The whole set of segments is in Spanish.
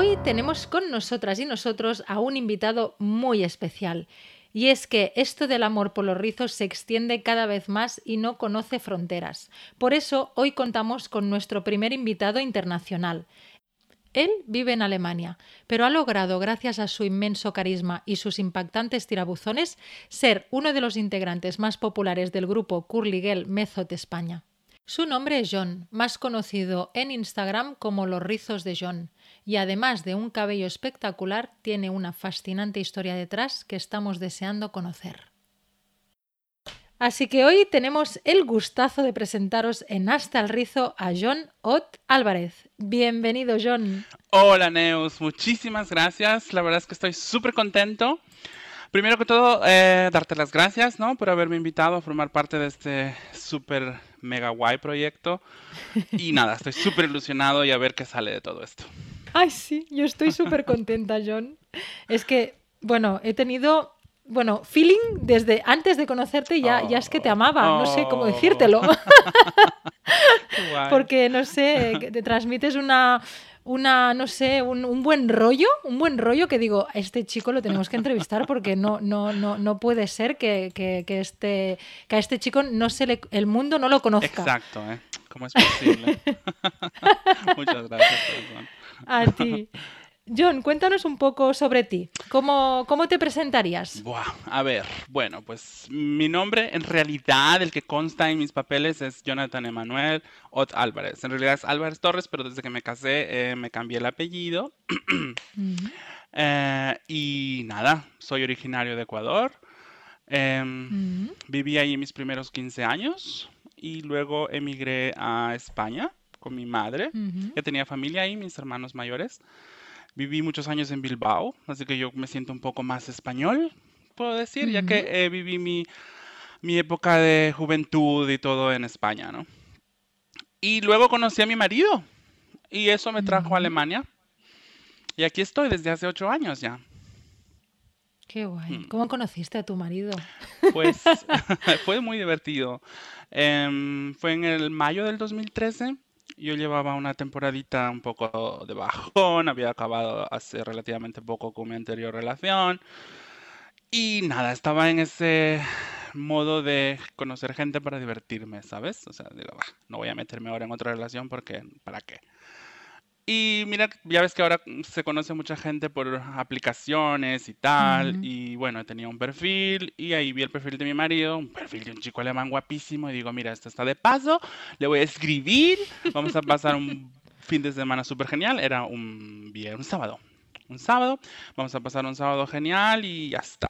Hoy tenemos con nosotras y nosotros a un invitado muy especial. Y es que esto del amor por los rizos se extiende cada vez más y no conoce fronteras. Por eso hoy contamos con nuestro primer invitado internacional. Él vive en Alemania, pero ha logrado, gracias a su inmenso carisma y sus impactantes tirabuzones, ser uno de los integrantes más populares del grupo Curly Girl Method España. Su nombre es John, más conocido en Instagram como Los Rizos de John, y además de un cabello espectacular, tiene una fascinante historia detrás que estamos deseando conocer. Así que hoy tenemos el gustazo de presentaros en Hasta el Rizo a John Ott Álvarez. Bienvenido, John. Hola, Neus. Muchísimas gracias. La verdad es que estoy súper contento. Primero que todo, eh, darte las gracias ¿no? por haberme invitado a formar parte de este súper mega guay proyecto. Y nada, estoy súper ilusionado y a ver qué sale de todo esto. Ay, sí, yo estoy súper contenta, John. Es que, bueno, he tenido, bueno, feeling desde antes de conocerte ya, ya es que te amaba, no sé cómo decírtelo. Porque, no sé, te transmites una, una, no sé, un, buen rollo, un buen rollo que digo, a este chico lo tenemos que entrevistar porque no, no, no, no puede ser que, este, que a este chico no se le, el mundo no lo conozca. Exacto, ¿eh? ¿Cómo es posible? Muchas gracias. A ti. John, cuéntanos un poco sobre ti. ¿Cómo, cómo te presentarías? Buah, a ver, bueno, pues mi nombre en realidad, el que consta en mis papeles es Jonathan Emanuel Ot Álvarez. En realidad es Álvarez Torres, pero desde que me casé eh, me cambié el apellido. Eh, y nada, soy originario de Ecuador. Em, viví ahí mis primeros 15 años y luego emigré a España con mi madre, que tenía familia ahí, mis hermanos mayores. Viví muchos años en Bilbao, así que yo me siento un poco más español, puedo decir, ya que eh, viví mi, mi, época de juventud y todo en España, ¿no? Y luego conocí a mi marido y eso me trajo a Alemania. Y aquí estoy desde hace ocho años ya. Qué guay. Mm. ¿Cómo conociste a tu marido? Pues fue muy divertido. Em, fue en el mayo del 2013 yo llevaba una temporadita un poco de bajón, había acabado hace relativamente poco con mi anterior relación. Y nada, estaba en ese modo de conocer gente para divertirme, ¿sabes? O sea, digo, no voy a meterme ahora en otra relación porque, ¿para qué? Y mira, ya ves que ahora se conoce mucha gente por aplicaciones y tal. Y bueno, tenía un perfil y ahí vi el perfil de mi marido, un perfil de un chico alemán guapísimo. Y digo, mira, esto está de paso, le voy a escribir, vamos a pasar un fin de semana súper genial. Era un viernes, un sábado. Un sábado, vamos a pasar un sábado genial y ya está.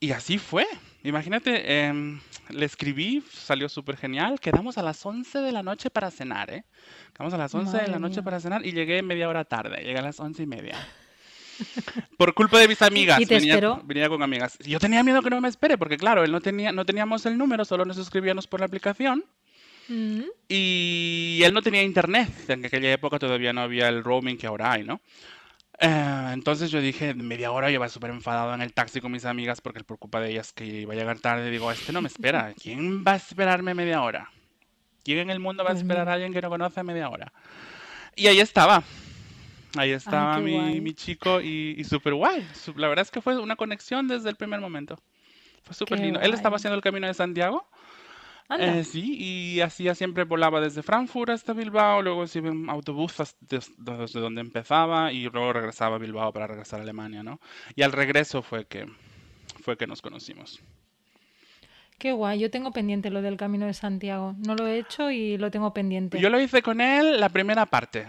Y así fue. Imagínate, em, le escribí, salió súper genial. Quedamos a las 11 de la noche para cenar, ¿eh? Quedamos a las 11 de la noche para cenar y llegué media hora tarde. Llegué a las 11 y media. Por culpa de mis amigas. ¿Y te venía, esperó? venía con amigas. Yo tenía miedo que no me espere, porque claro, él no tenía, no teníamos el número, solo nos escribíamos por la aplicación. Mm. Y él no tenía internet. En aquella época todavía no había el roaming que ahora hay, ¿no? Eh, entonces yo dije, media hora, yo iba súper enfadado en el taxi con mis amigas porque por culpa de ellas que iba a llegar tarde. Digo, este no me espera. ¿Quién va a esperarme media hora? ¿Quién en el mundo va a esperar a alguien que no conoce media hora? Y ahí estaba. Ahí estaba qué mi, mi chico y, y súper guay. La verdad es que fue una conexión desde el primer momento. Fue súper lindo. Él estaba haciendo el camino de Santiago. Anda. Eh, sí, y hacía siempre volaba desde Frankfurt hasta Bilbao, luego se iba en autobús hasta- des- desde donde empezaba y luego regresaba a Bilbao para regresar a Alemania, ¿no? Y al regreso fue que fue que nos conocimos. Qué guay. Yo tengo pendiente lo del Camino de Santiago. No lo he hecho y lo tengo pendiente. Yo lo hice con él la primera parte.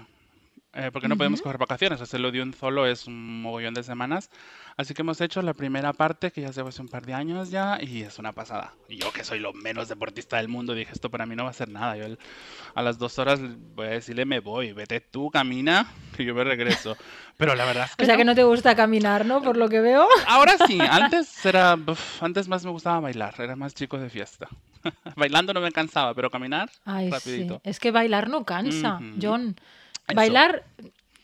Eh, porque no podemos Ujú. coger vacaciones, hacerlo de un solo es un mogollón de semanas. Así que hemos hecho la primera parte, que ya se hace un par de años ya, y es una pasada. Y yo que soy lo menos deportista del mundo, dije, esto para mí no va a ser nada. Yo el- a las dos horas voy a decirle, me voy, vete tú, camina, que yo me regreso. Pero la verdad es O que sea que no. no te gusta caminar, ¿no? Por lo que veo. Ahora sí, antes era, uf, antes más me gustaba bailar, era más chico de fiesta. Bailando no me cansaba, pero caminar, Ay, sí. rapidito. Es que bailar no cansa, Ujú. John. Eso. Bailar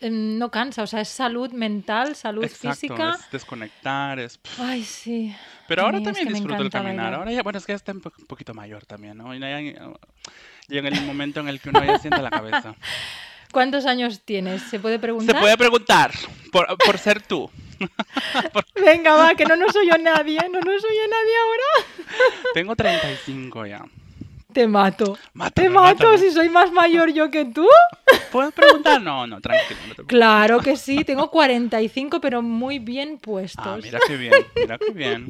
em, no cansa, o sea, es salud mental, salud Exacto, física. es desconectar, es... Ay, sí. Pero ahora también disfruto el caminar. bailar. Ahora ya, bueno, es que ya está un po- un poquito mayor también, ¿no? Y ya llega el momento en el que uno ya siente la cabeza. ¿Cuántos años tienes? ¿Se puede Se preguntar? puede preguntar, por, por ser tú. Venga, va, que no nos oye nadie, no nos oye nadie ahora. Tengo 35 ya. Te mato. Mátame, Te mato mátame. si soy más mayor yo que tú. ¿Puedes preguntar? No, no, tranquilo. no te. Claro que sí, tengo 45, pero muy bien Ah, puestos. mira qué bien, mira qué bien.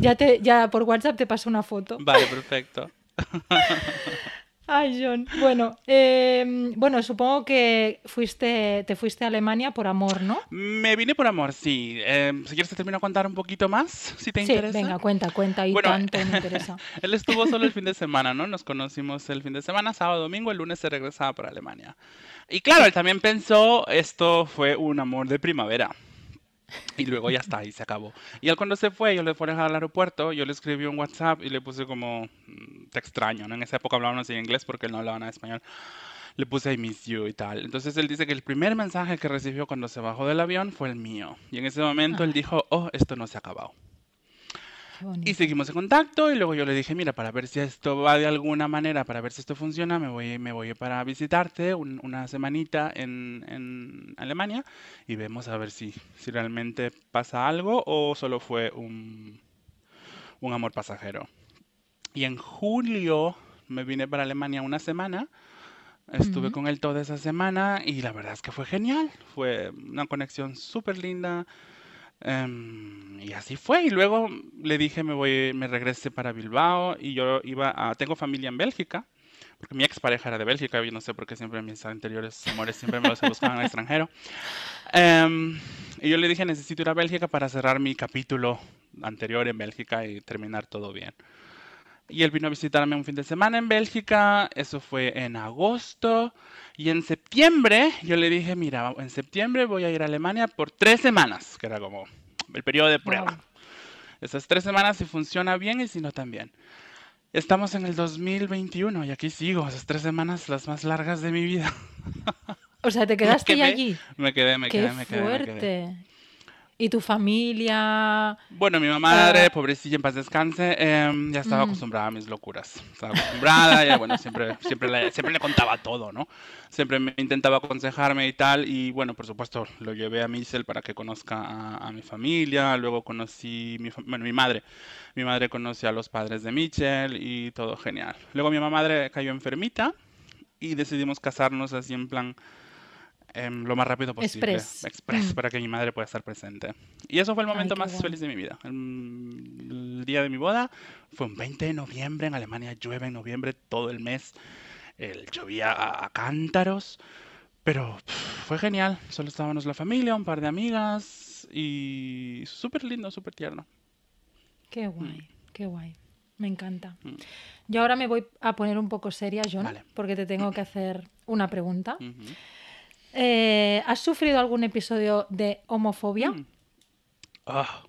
Ya te, ya por WhatsApp te paso una foto. Vale, perfecto. Ay, John. Bueno, em, bueno, supongo que fuiste, te fuiste a Alemania por amor, ¿no? Me vine por amor, sí. Eh, si quieres te termino a contar un poquito más, si te Sí, interesa. venga, cuenta, cuenta y Bueno, tanto me interesa. Él estuvo solo el fin de semana, ¿no? Nos conocimos el fin de semana, sábado, domingo, el lunes se regresaba para Alemania. Y claro, él también pensó, esto fue un amor de primavera. Y luego ya está, y se acabó. Y él cuando se fue, yo le fui a dejar al aeropuerto, yo le escribí un WhatsApp y le puse como, "Mm, te extraño, ¿no? En esa época hablábamos en inglés porque él no hablaba nada de español. Le puse I miss you y tal. Entonces él dice que el primer mensaje que recibió cuando se bajó del avión fue el mío. Y en ese momento él dijo, oh, esto no se ha acabado. Y seguimos en contacto y luego yo le dije, mira, para ver si esto va de alguna manera, para ver si esto funciona, me voy, me voy para visitarte un- una semanita en, en Alemania y vemos a ver si, si realmente pasa algo o solo fue un, un amor pasajero. Y en julio me vine para Alemania una semana, estuve con él toda esa semana y la verdad es que fue genial, fue una conexión súper linda. Em, y así fue. Y luego le dije me voy, me regresé para Bilbao y yo iba a, tengo familia en Bélgica, porque mi expareja era de Bélgica, y no sé por qué siempre mis anteriores amores siempre me los en el extranjero. Em, y yo le dije necesito ir a Bélgica para cerrar mi capítulo anterior en Bélgica y terminar todo bien. Y él vino a visitarme un fin de semana en Bélgica, eso fue en agosto. Y en septiembre yo le dije, mira, en septiembre voy a ir a Alemania por tres semanas, que era como el periodo de prueba. Wow. Esas tres semanas si funciona bien y si no también. Estamos en el 2021 y aquí sigo, esas tres semanas las más largas de mi vida. O sea, te Me quedaste quedé, allí. me quedé, me Qué quedé, me quedé, me quedé. ¿Y tu familia? Bueno, mi madre, Ah, pobrecilla, en paz descanse, em, ya estaba mm, acostumbrada a mis locuras. Estaba acostumbrada, ya bueno, siempre, siempre, le, siempre le contaba todo, ¿no? Siempre me intentaba aconsejarme y tal. Y bueno, por supuesto, lo llevé a Michel para que conozca a, a mi familia. Luego conocí, mi, bueno, mi madre. Mi madre conoció a los padres de Michel y todo genial. Luego mi mamá madre cayó enfermita y decidimos casarnos así en plan em, lo más rápido posible, express. express, Mm. para que mi madre pueda estar presente. Y eso fue el Ay, momento qué más guay. feliz de mi vida. El, el día de mi boda fue un 20 de noviembre, en Alemania llueve en noviembre todo el mes, el, llovía a, a cántaros, pero pff, fue genial. Solo estábamos la familia, un par de amigas y súper lindo, súper tierno. Qué Mm, guay, qué guay. Me encanta. mm. Yo ahora me voy a poner un poco seria, John, Vale. porque te tengo que hacer una pregunta. Ujú. Eh, ¿has sufrido algún episodio de homofobia? Mm. Ah, Ah,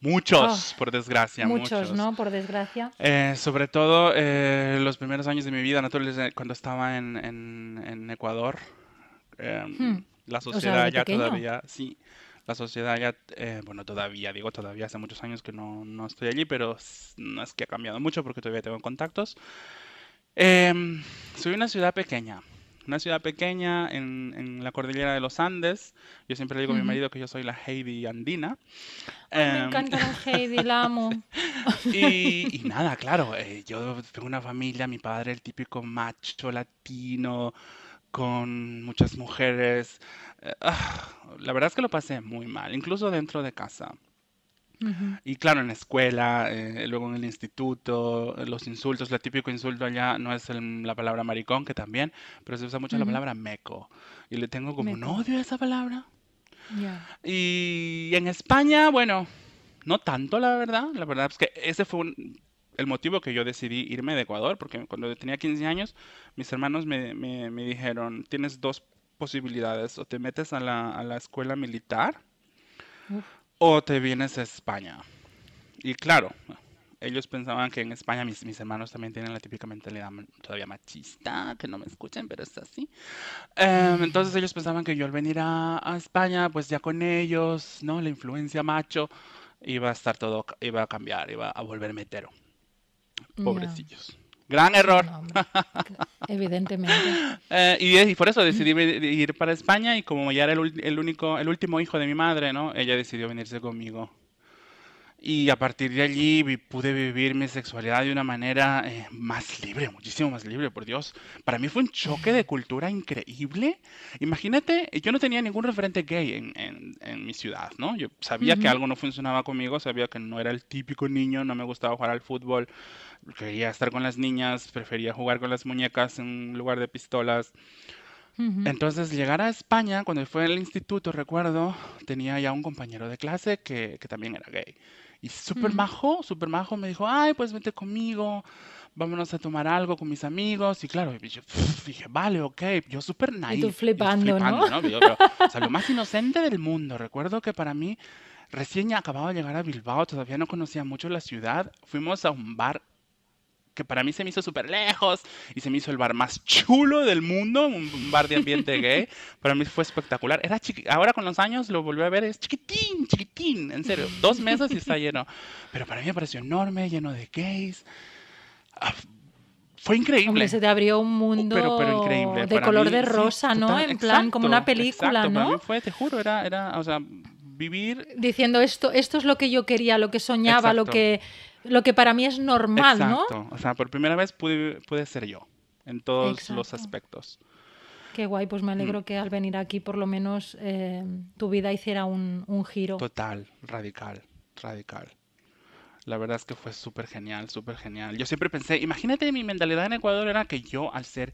muchos, por desgracia, muchos, muchos. ¿no? Por desgracia. Eh, sobre todo eh, los primeros años de mi vida, naturales, cuando estaba en, en- en Ecuador, em, Hmm. la O sea, sociedad ya pequeño. todavía, sí, la sociedad ya, eh, bueno, todavía, digo todavía, hace muchos años que no, no estoy allí, pero no es que ha cambiado mucho porque todavía tengo contactos. Em, soy una ciudad pequeña, una ciudad pequeña en, en la cordillera de los Andes. Yo siempre le digo a mi marido que yo soy la Heidi andina. Ay, me Em, encanta la Heidi, la amo. y, y nada, claro, eh, yo tengo una familia, mi padre el típico macho latino, con muchas mujeres. eh, ah, la verdad es que lo pasé muy mal, incluso dentro de casa. Y claro, en la escuela, eh, luego en el instituto, los insultos, el típico insulto allá no es la palabra maricón, que también, pero se usa mucho la palabra meco. Y le tengo como un odio a esa palabra. Y en España, bueno, no tanto, la verdad. La verdad es que ese fue el motivo que yo decidí irme de Ecuador, porque cuando tenía 15 años, mis hermanos me, me, dijeron, tienes dos posibilidades, o te metes a la, a la escuela militar o te vienes a España. Y claro, ellos pensaban que en España mis, mis hermanos también tienen la típica mentalidad todavía machista, que no me escuchen, pero es así. Em, entonces ellos pensaban que yo al venir a, a, España, pues ya con ellos, ¿no? La influencia macho iba a estar todo, iba a cambiar, iba a volverme hetero. Pobrecillos. Gran error. evidentemente. Eh, y, por eso decidí ir para España y como ya era el, el, único, el último hijo de mi madre, ¿no? Ella decidió venirse conmigo. Y a partir de allí pude vivir mi sexualidad de una manera eh, más libre, muchísimo más libre, por Dios. Para mí fue un choque de cultura increíble. Imagínate, yo no tenía ningún referente gay en, en, en mi ciudad, ¿no? Yo sabía que algo no funcionaba conmigo, sabía que no era el típico niño, no me gustaba jugar al fútbol, quería estar con las niñas, prefería jugar con las muñecas en lugar de pistolas. Entonces, llegar a España, cuando fue al instituto, recuerdo, tenía ya un compañero de clase que, que también era gay. Y súper majo, súper majo, me dijo, ay, pues vete conmigo, vámonos a tomar algo con mis amigos. Y claro, dije, dije vale, ok, yo súper nice. Y tú flipando, ¿no? o sea, lo más inocente del mundo. Recuerdo que para mí, recién acababa de llegar a Bilbao, todavía no conocía mucho la ciudad. Fuimos a un bar que para mí se me hizo súper lejos y se me hizo el bar más chulo del mundo, un bar de ambiente gay. Para mí fue espectacular. Era Ahora con los años lo volví a ver, es chiquitín, chiquitín, en serio. Dos meses y está lleno. Pero para mí me pareció enorme, lleno de gays. Ah, fue increíble. Hombre, se te abrió un mundo de color de rosa, ¿no? en plan, como una película, ¿no? Para mí fue, te juro, era, era, o sea, vivir... Diciendo esto, esto es lo que yo quería, lo que soñaba, lo que lo que para mí es normal, Exacto. O sea, por primera vez pude, ser yo en todos los aspectos. Qué guay, pues me alegro mm. que al venir aquí por lo menos eh, tu vida hiciera un, un, giro. Total, radical, radical. La verdad es que fue súper genial, súper genial. Yo siempre pensé, imagínate, mi mentalidad en Ecuador era que yo al ser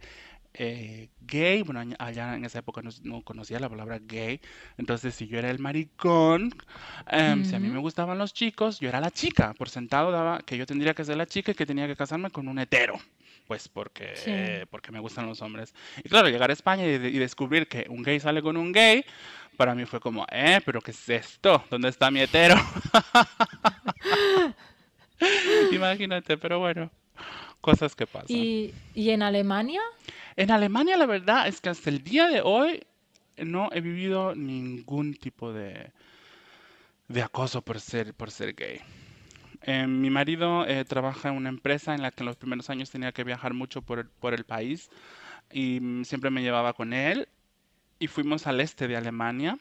eh, gay, bueno, allá en esa época no, conocía la palabra gay, entonces si yo era el maricón, em, si a mí me gustaban los chicos, yo era la chica, por sentado daba que yo tendría que ser la chica y que tenía que casarme con un hetero, pues porque, porque me gustan los hombres. Y claro, llegar a España y, y, descubrir que un gay sale con un gay, para mí fue como, eh, pero ¿qué es esto? ¿Dónde está mi hetero? Imagínate, pero bueno, cosas que pasan. ¿Y, ¿Y en Alemania? En Alemania la verdad es que hasta el día de hoy no he vivido ningún tipo de, de acoso por ser, por ser gay. Eh, mi marido eh, trabaja en una empresa en la que en los primeros años tenía que viajar mucho por, por el país y siempre me llevaba con él y fuimos al este de Alemania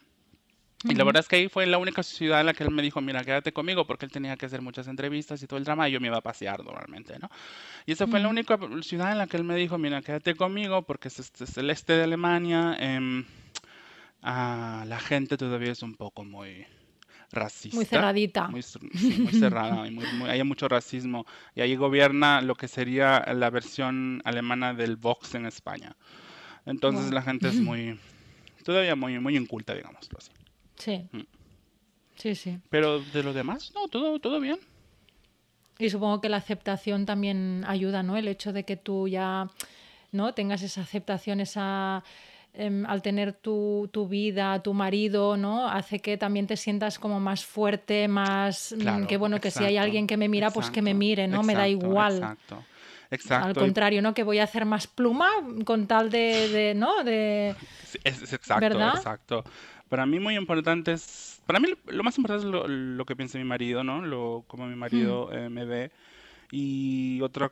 y la verdad es que ahí fue la única ciudad en la que él me dijo, mira, quédate conmigo, porque él tenía que hacer muchas entrevistas y todo el drama, y yo me iba a pasear normalmente, ¿no? Y esa fue la única ciudad en la que él me dijo, mira, quédate conmigo, porque es, es el este de Alemania, eh, ah, la gente todavía es un poco muy racista. Muy cerradita. Muy, muy cerrada, y hay mucho racismo, y ahí gobierna lo que sería la versión alemana del Vox en España. Entonces la gente es muy, todavía muy, muy inculta, digámoslo así. Sí. Mm. Sí, sí. Pero de lo demás, no, todo, todo bien. Y supongo que la aceptación también ayuda, ¿no? El hecho de que tú ya no tengas esa aceptación, esa em, al tener tu, tu, vida, tu marido, ¿no? Hace que también te sientas como más fuerte, más mm, que bueno, que si hay alguien que me mira, pues que me mire, ¿no? me da igual. Exacto. Exacto. Al contrario, ¿no? Que voy a hacer más pluma con tal de, de ¿no? De, es, exacto, ¿verdad? exacto. Para mí muy importante es, para mí lo más importante es lo, que piensa mi marido, ¿no? Lo, como mi marido hmm. eh, me ve. Y otra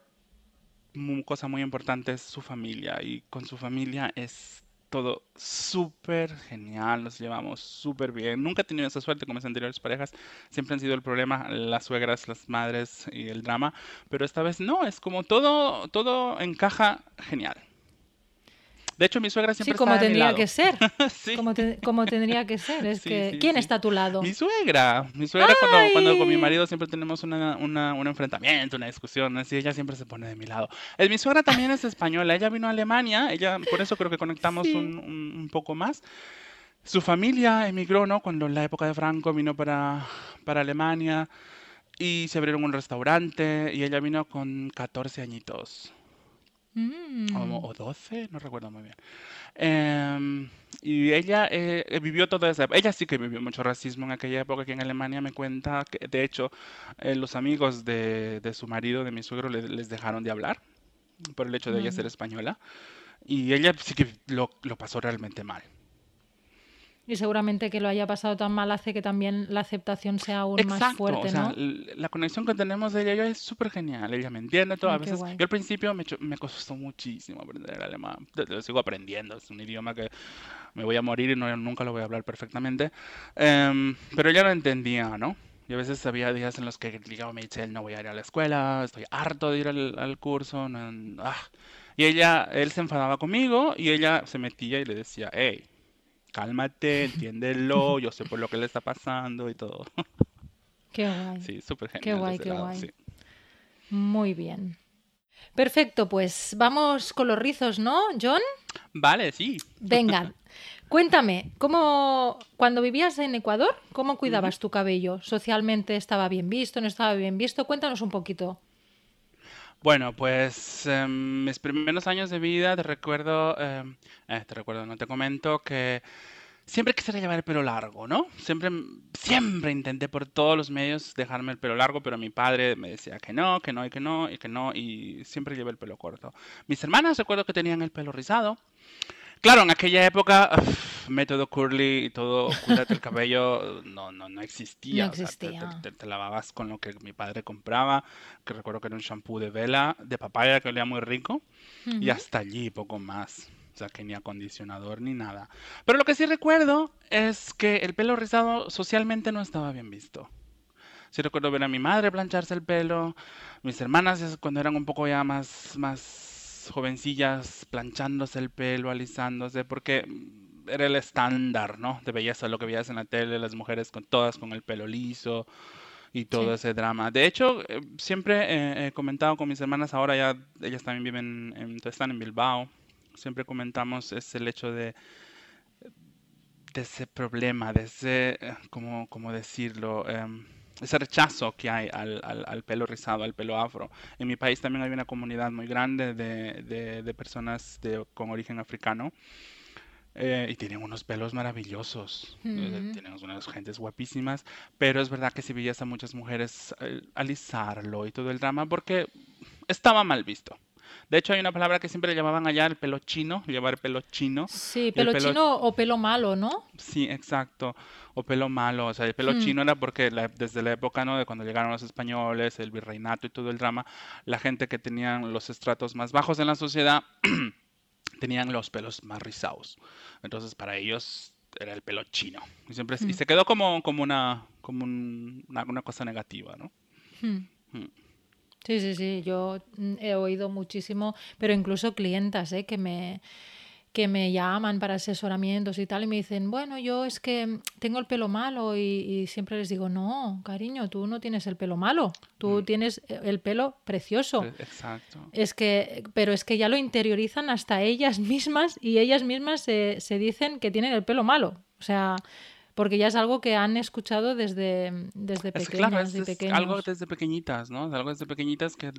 cosa muy importante es su familia. Y con su familia es todo súper genial, nos llevamos súper bien. Nunca he tenido esa suerte con mis anteriores parejas, siempre han sido el problema las suegras, las madres y el drama, pero esta vez no, es como todo, todo encaja genial. De hecho, mi suegra siempre Sí, como mi tendría lado. que ser. Sí. Como, te- como tendría que ser. Es Sí, que, sí, ¿quién está a tu lado? Mi suegra, mi suegra cuando, cuando con mi marido siempre tenemos una, una- un enfrentamiento, una discusión, así ella siempre se pone de mi lado. Eh, mi suegra también es española, ella vino a Alemania, ella, por eso creo que conectamos un, un- un poco más. Su familia emigró, ¿no? Cuando en la época de Franco vino para, para Alemania y se abrieron un restaurante y ella vino con 14 añitos. O, Mm. o 12, no recuerdo muy bien. Em, y ella eh, eh, vivió toda esa Ella sí que vivió mucho racismo en aquella época que en Alemania me cuenta que, de hecho, eh, los amigos de, de su marido, de mi suegro, le- les dejaron de hablar por el hecho de ella ser Anda. española. Y ella sí que lo, lo pasó realmente mal. Y seguramente que lo haya pasado tan mal hace que también la aceptación sea aún más Exacto, fuerte, o sea, ¿no? la conexión que tenemos de ella es súper genial, ella me entiende todo, a veces, guay. yo al principio me, me costó muchísimo aprender el alemán, lo sigo aprendiendo, es un idioma que me voy a morir y no, nunca lo voy a hablar perfectamente, Em, pero ella lo entendía, ¿no? Y a veces había días en los que digamos, me dice, no voy a ir a la escuela, estoy harto de ir al, al curso, no- ah". Y ella, él se enfadaba conmigo y ella se metía y le decía, hey, cálmate, entiéndelo, yo sé por lo que le está pasando y todo. Qué guay. Sí, súper Qué genial de guay, qué lado, guay. sí. Muy bien. Perfecto, pues vamos con los rizos, ¿no, John? Vale, sí. Venga, cuéntame, ¿cómo cuando vivías en Ecuador, cómo cuidabas tu cabello? ¿Socialmente estaba bien visto, no estaba bien visto? Cuéntanos un poquito. Bueno, pues em, mis primeros años de vida te recuerdo, em, eh, te recuerdo, no te comento que siempre quisiera llevar el pelo largo, ¿no? Siempre, siempre intenté por todos los medios dejarme el pelo largo, pero mi padre me decía que no, que no y que no y que no y siempre llevé el pelo corto. Mis hermanas recuerdo que tenían el pelo rizado. Claro, en aquella época, uf, método curly y todo, cuídate el cabello, no, no, no existía. No O sea, te, te- existía. te- lavabas con lo que mi padre compraba, que recuerdo que era un shampoo de vela, de papaya, que olía muy rico, y Ujú. hasta allí poco más. O sea, que ni acondicionador ni nada. Pero lo que sí recuerdo es que el pelo rizado socialmente no estaba bien visto. Sí recuerdo ver a mi madre plancharse el pelo, mis hermanas cuando eran un poco ya más, más jovencillas planchándose el pelo, alisándose, porque era el estándar, ¿no? De belleza, lo que veías en la tele, las mujeres con todas con el pelo liso y todo Sí. ese drama. De hecho, eh, siempre eh, he comentado con mis hermanas, ahora ya ellas también viven, en, están en Bilbao, siempre comentamos es el hecho de de ese problema, de ese, eh, ¿cómo, cómo decirlo? Em, ese rechazo que hay al, al- al pelo rizado, al pelo afro. En mi país también hay una comunidad muy grande de, de- de personas de- con origen africano eh, y tienen unos pelos maravillosos, eh, Ujú. tienen unas gentes guapísimas, pero es verdad que si veías a muchas mujeres eh, alisarlo y todo el drama porque estaba mal visto. De hecho, hay una palabra que siempre le llamaban allá el pelo chino, llevar pelo chino. Sí, pelo pelo chino o pelo malo, ¿no? Sí, exacto. O pelo malo. O sea, el pelo Hmm. chino era porque la- desde la época, ¿no? De cuando llegaron los españoles, el virreinato y todo el drama, la gente que tenían los estratos más bajos en la sociedad tenían los pelos más rizados. Entonces, para ellos era el pelo chino. Y siempre, y Hmm. se quedó como, como una, como un- una, una cosa negativa, ¿no? Hmm. Sí, sí, sí, yo mm, he oído muchísimo, pero incluso clientas, ¿eh? que me, que me llaman para asesoramientos y tal, y me dicen, bueno, yo es que tengo el pelo malo y, y siempre les digo, no, cariño, tú no tienes el pelo malo, tú Mm. tienes eh, el pelo precioso. E- Exacto. Es que, pero es que ya lo interiorizan hasta ellas mismas y ellas mismas se, se dicen que tienen el pelo malo. O sea, porque ya es algo que han escuchado desde, desde Es que, claro, pequeñas es, y es pequeños. algo desde pequeñitas, ¿no? Es algo desde pequeñitas que,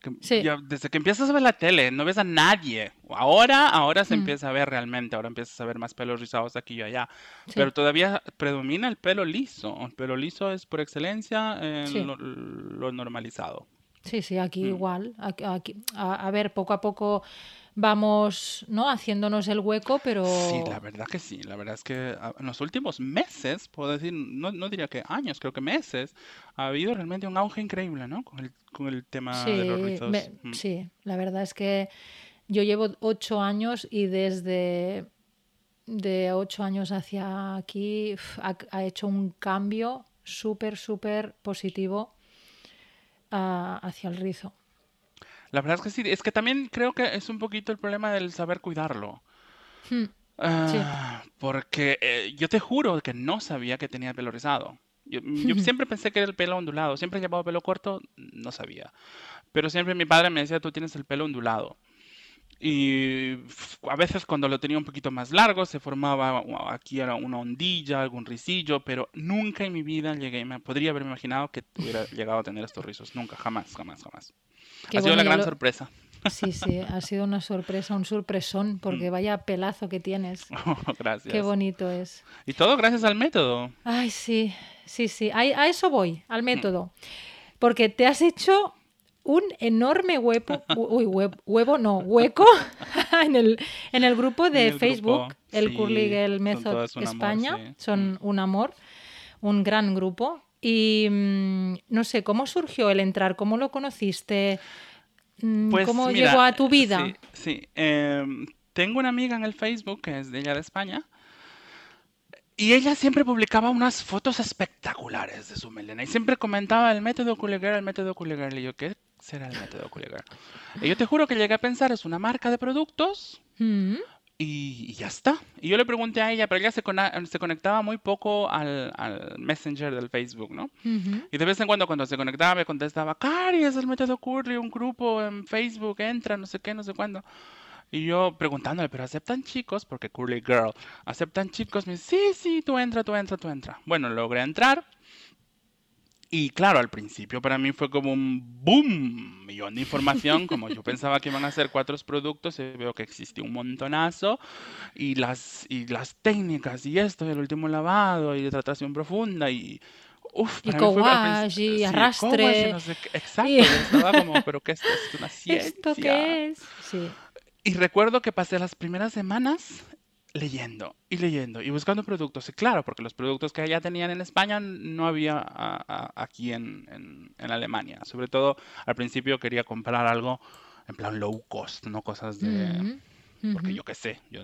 que Sí. ya desde que empiezas a ver la tele, no ves a nadie. Ahora, ahora se Mm. empieza a ver realmente, ahora empiezas a ver más pelos rizados aquí y allá. Sí. Pero todavía predomina el pelo liso. El pelo liso es por excelencia eh, Sí. lo, lo normalizado. Sí, sí, aquí Mm. igual. Aquí, aquí- a, a ver, poco a poco vamos, ¿no? Haciéndonos el hueco, pero Sí, la verdad que sí. La verdad es que ah, en los últimos meses, puedo decir, no, no diría que años, creo que meses, ha habido realmente un auge increíble, ¿no? Con el, con el tema de los rizos. me- Mm. sí, la verdad es que yo llevo ocho años y desde de ocho años hacia aquí ha, ha hecho un cambio súper, súper positivo ah, hacia el rizo. La verdad es que sí, es que también creo que es un poquito el problema del saber cuidarlo. Hmm. Ah, porque eh, yo te juro que no sabía que tenía pelo rizado. Yo, yo siempre pensé que era el pelo ondulado. Siempre he llevado pelo corto, no sabía. Pero siempre mi padre me decía, tú tienes el pelo ondulado. Y a veces cuando lo tenía un poquito más largo se formaba aquí era una ondilla, algún rizillo, pero nunca en mi vida llegué, me podría haber imaginado que hubiera llegado a tener estos rizos. Nunca, jamás, jamás, jamás. Qué Ha sido bueno, la gran lo- sorpresa. Sí, sí, ha sido una sorpresa, un sorpresón, porque vaya pelazo que tienes. Gracias. Qué bonito es. Y todo gracias al método. Ay, sí, sí, sí. A, a eso voy, al método. Porque te has hecho un enorme huevo, uy, hue- huevo no, hueco en el, en el grupo de el Facebook, grupo, el sí, Curly Girl son Method amor, España. sí. Mm. Son un amor, un gran grupo. Y mm, no sé, ¿cómo surgió el entrar? ¿Cómo lo conociste? Mm, Pues ¿Cómo mira, llegó a tu vida? Sí, sí. Em, tengo una amiga en el Facebook que es de ella de España. Y ella siempre publicaba unas fotos espectaculares de su melena. Y siempre comentaba el método Cooligan, el método Cooligan. Y yo, ¿qué será el método Cooligan? Y yo te juro que llegué a pensar, es una marca de productos Mm, y, y ya está. Y yo le pregunté a ella, pero ella se, conectaba muy poco al, al Messenger del Facebook, ¿no? Y de vez en cuando cuando se conectaba me contestaba, Cari, es el método Curly, un grupo en Facebook, entra, no sé qué, no sé cuándo. Y yo preguntándole, pero aceptan chicos, porque Curly Girl, aceptan chicos, me dice, sí, sí, tú entra, tú entra, tú entra. Bueno, logré entrar. Y claro, al principio para mí fue como un boom, millón de información, como yo pensaba que iban a ser cuatro productos, veo que existe un montonazo, y las, y las técnicas, y esto, y el último lavado, y hidratación profunda, y... Uf, Y principio- y sí, arrastre. no sé exacto, Y- estaba como, pero ¿qué es esto? ¿Es una ciencia? ¿Esto qué es? Sí. Y recuerdo que pasé las primeras semanas leyendo y leyendo y buscando productos. Y claro, porque los productos que allá tenían en España no había a- a- aquí en, en- en Alemania. Sobre todo al principio quería comprar algo en plan low cost, no cosas de... Porque yo qué sé, yo...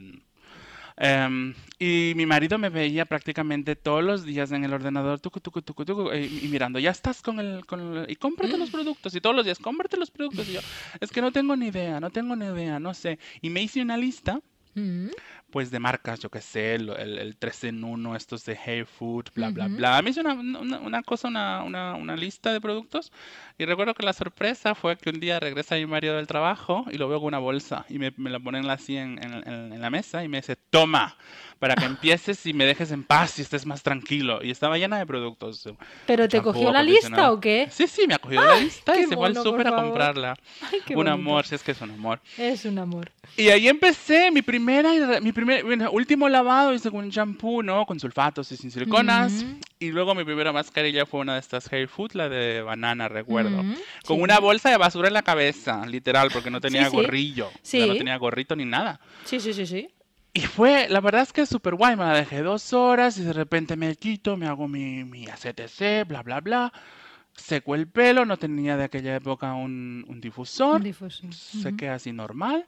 Em, y mi marido me veía prácticamente todos los días en el ordenador, tucu, tucu, tucu, y, y mirando, ya estás con el, con el- Y cómprate los productos, y todos los días, cómprate los productos. Y yo, es que no tengo ni idea, no tengo ni idea, no sé. Y me hice una lista, Mm, pues, de marcas, yo qué sé, el, el, el 3 en 1, estos de Hey Food, bla, bla, Ujú. bla. Me hice una, una, una cosa, una, una, lista de productos, y recuerdo que la sorpresa fue que un día regresa mi marido del trabajo y lo veo con una bolsa y me, me la ponen así en, en- en- la mesa y me dice, toma, para que empieces y me dejes en paz y estés más tranquilo. Y estaba llena de productos. ¿Pero te cogió la lista o qué? Sí, sí, me ha cogido la lista y se fue al súper a comprarla. Ay, un bonito. amor, si es que es un amor. Es un amor. Y ahí empecé mi primera, mi primer, bueno, último lavado hice con un shampoo, ¿no? Con sulfatos y sin siliconas. Y luego mi primera mascarilla fue una de estas Hair Food, la de banana, recuerdo. Con sí. una bolsa de basura en la cabeza, literal, porque no tenía sí. gorrillo. O sea, no Sí. tenía gorrito ni nada. Sí, sí, sí, sí. Y fue, la verdad es que es súper guay, me la dejé dos horas y de repente me quito, me hago mi, mi ACTC, bla, bla, bla. Seco el pelo, no tenía de aquella época un, un difusor. Un difusor. Se Ujú. queda así normal.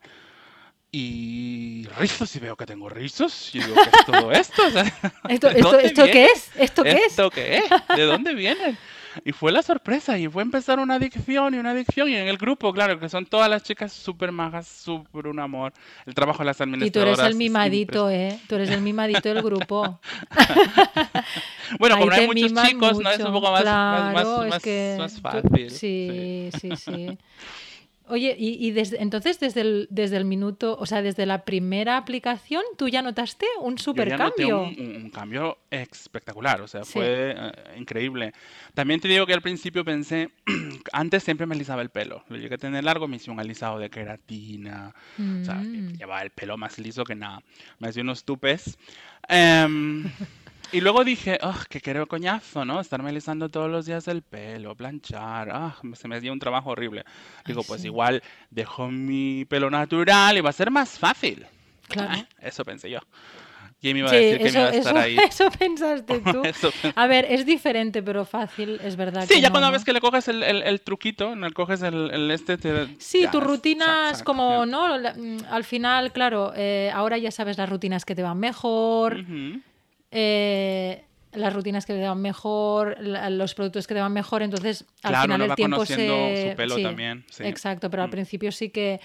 Y rizos, y veo que tengo rizos. Y digo, ¿qué es todo esto? O sea, ¿Esto, ¿de esto, ¿esto qué es? ¿Esto qué es? ¿Esto qué es? ¿De dónde vienen? Y fue la sorpresa, y fue empezar una adicción y una adicción. Y en el grupo, claro, que son todas las chicas súper majas, súper un amor. El trabajo de las Y tú administradoras. eres el mimadito, ¿eh? Tú eres el mimadito del grupo. Bueno, Ahí como no hay muchos chicos, ¿no? Es un mucho. poco más, más, más, Claro, es más- que más fácil. Sí, sí, sí. Oye, y, y desde, entonces desde el, desde el minuto, o sea, desde la primera aplicación, tú ya notaste un Yo super ya noté cambio. un, un- cambio espectacular, o sea, Sí. fue eh, increíble. También te digo que al principio pensé, antes siempre me alisaba el pelo, lo llegué a tener largo, me hice un alisado de queratina, o sea, Mm. llevaba el pelo más liso que nada, me hacía unos tupes. Em, y luego dije, oh, que qué coñazo, ¿no? Estarme alisando todos los días el pelo, planchar, ah, se me hacía un trabajo horrible. Digo, Ay, pues sí. igual dejo mi pelo natural y va a ser más fácil. Claro. Eso pensé yo. ¿Quién me iba a Sí, decir que me iba a estar eso, ahí? eso pensaste tú. Eso pen- A ver, es diferente, pero fácil, es verdad. Sí, que ya no, cuando ¿no? ves que le coges el, el- el truquito, le coges el, el este, te, Sí, ya, tus sac, rutinas sac, como. ¿no? Mm, Al final, claro, eh, ahora ya sabes las rutinas que te van mejor, Ujú. Eh, las rutinas que te van mejor, la- los productos que te van mejor, entonces al Claro, final uno el va tiempo conociendo se... su pelo sí, también, sí. Exacto, pero al Mm. principio sí que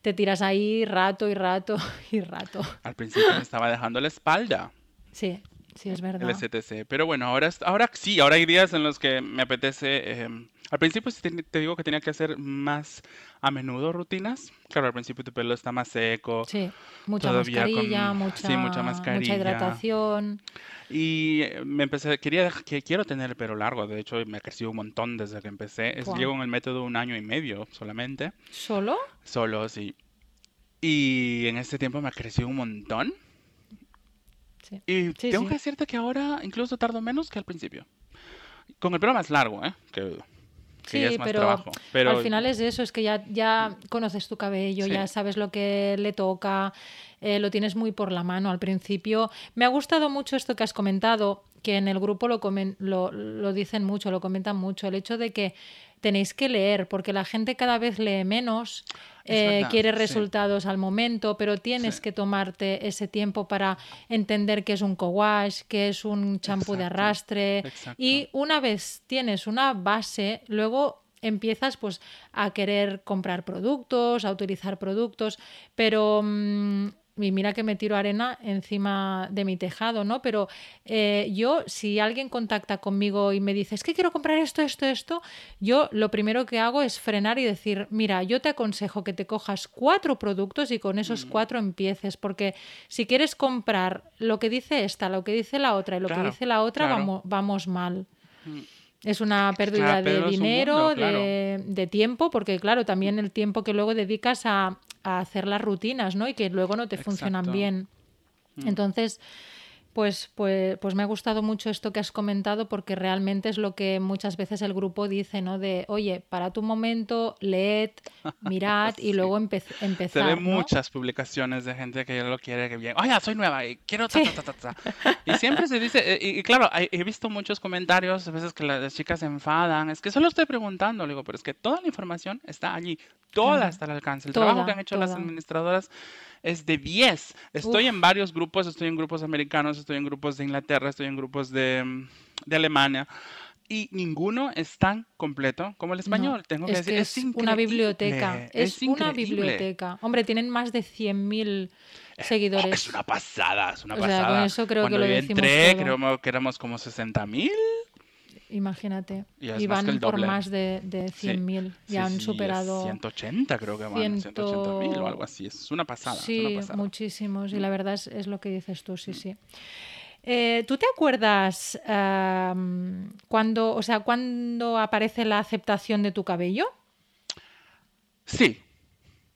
te tiras ahí rato y rato y rato. Al principio me estaba dejando la espalda. Sí, sí, es verdad. El STC. Pero bueno, ahora, ahora sí, ahora hay días en los que me apetece... Em, al principio sí te, digo que tenía que hacer más a menudo rutinas. Claro, al principio tu pelo está más seco. Sí, mucha mascarilla, mucha, mucha, mascarilla. mucha hidratación. Y me empecé, quería, que quiero tener el pelo largo, de hecho me ha crecido un montón desde que empecé. Es, Llevo en el método un año y medio solamente. ¿Solo? Solo, sí. Y en este tiempo me ha crecido un montón. Sí. Y tengo que decirte que ahora incluso tardo menos que al principio. Con el pelo más largo, ¿eh? Que sí, pero, al final es eso, es que ya, ya conoces tu cabello, ya sabes lo que le toca, eh, lo tienes muy por la mano al principio. Me ha gustado mucho esto que has comentado, que en el grupo lo, lo, lo dicen mucho, lo comentan mucho, el hecho de que tenéis que leer, porque la gente cada vez lee menos, eh, quiere resultados al momento, pero tienes que tomarte ese tiempo para entender qué es un co-wash, qué es un champú de arrastre. Y una vez tienes una base, luego empiezas pues a querer comprar productos, a utilizar productos, pero mm, y mira que me tiro arena encima de mi tejado, ¿no? Pero eh, yo, si alguien contacta conmigo y me dice, es que quiero comprar esto, esto, esto, yo lo primero que hago es frenar y decir, mira, yo te aconsejo que te cojas cuatro productos y con esos mm. cuatro empieces, porque si quieres comprar lo que dice esta, lo que dice la otra y lo que dice la otra, vamos, vamos mal. Mm. Es una pérdida de dinero, de, tiempo, porque claro, también el tiempo que luego dedicas a, a hacer las rutinas, ¿no? Y que luego no te funcionan bien. Mm. Entonces, pues, pues, pues me ha gustado mucho esto que has comentado porque realmente es lo que muchas veces el grupo dice, ¿no? De, oye, para tu momento, leed, mirad y luego empezar. Se ven muchas publicaciones de gente que lo quiere que bien, oye, soy nueva y quiero ta, ta, ta, Y siempre se dice, eh, y, claro, he visto muchos comentarios, a veces que las chicas se enfadan, es que solo estoy preguntando, digo, pero es que toda la información está allí, toda está al alcance. El trabajo que han hecho las administradoras es de 10. Estoy en varios grupos, estoy en grupos americanos, estoy en grupos de Inglaterra, estoy en grupos de, mm, de Alemania. Y ninguno es tan completo como el español. Tengo que decir, es, una biblioteca. Es, una biblioteca. Hombre, tienen más de 100.000 eh, seguidores. es una pasada, es una pasada. con eso creo que lo yo entré, creo que éramos como 60.000 Imagínate. Y, van por más de, de 100.000. ya han superado. 180 creo que van. 180.000 o algo así. Es una pasada. Sí, muchísimos. Y la verdad es, lo que dices tú, sí, sí. Eh, ¿Tú te acuerdas cuando, o sea, cuando aparece la aceptación de tu cabello? Sí.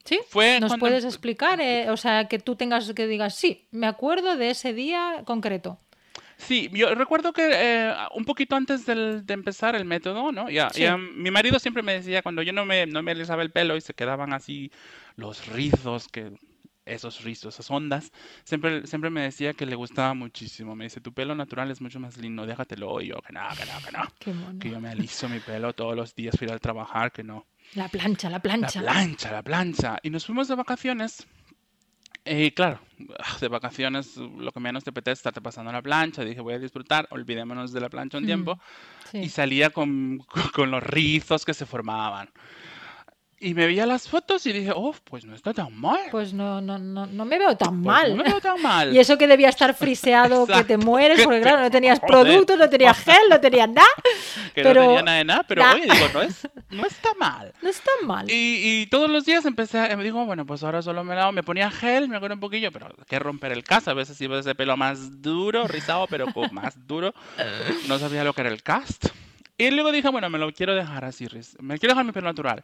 ¿Sí? ¿Nos puedes explicar? Eh, o sea, que tú tengas que digas, sí, me acuerdo de ese día concreto. Sí, yo recuerdo que eh, un poquito antes del, de empezar el método, ¿no? Ya, mi marido siempre me decía, cuando yo no me, no me alisaba el pelo y se quedaban así los rizos, que esos rizos, esas ondas, siempre, siempre me decía que le gustaba muchísimo. Me dice, tu pelo natural es mucho más lindo, déjatelo. Y yo, que no, que no, que no. Que yo me aliso mi pelo todos los días ir al trabajar, que no. La plancha, la plancha. La plancha, la plancha. Y nos fuimos de vacaciones y claro, ah, de vacaciones lo que menos te apetece es estarte pasando la plancha. Dije, voy a disfrutar, olvidémonos de la plancha un tiempo. Y salía con, con, los rizos que se formaban. Y me veía las fotos y dije, oh, pues no está tan mal. Pues no, no, no, no me veo tan pues mal. No me veo tan mal. y eso que debía estar friseado, que te mueres, porque claro, no tenías productos, no tenías gel, no tenías nada. Que pero... no tenía nada de nada, pero oye, digo, no, es, no está mal. No está mal. Y, y todos los días empecé, me digo, bueno, pues ahora solo me lavo, me ponía gel, me acuerdo un poquillo, pero que romper el cast, a veces iba ese pelo más duro, rizado, pero más duro. No sabía lo que era el cast. Y luego dije, bueno, me lo quiero dejar así, me quiero dejar mi pelo natural.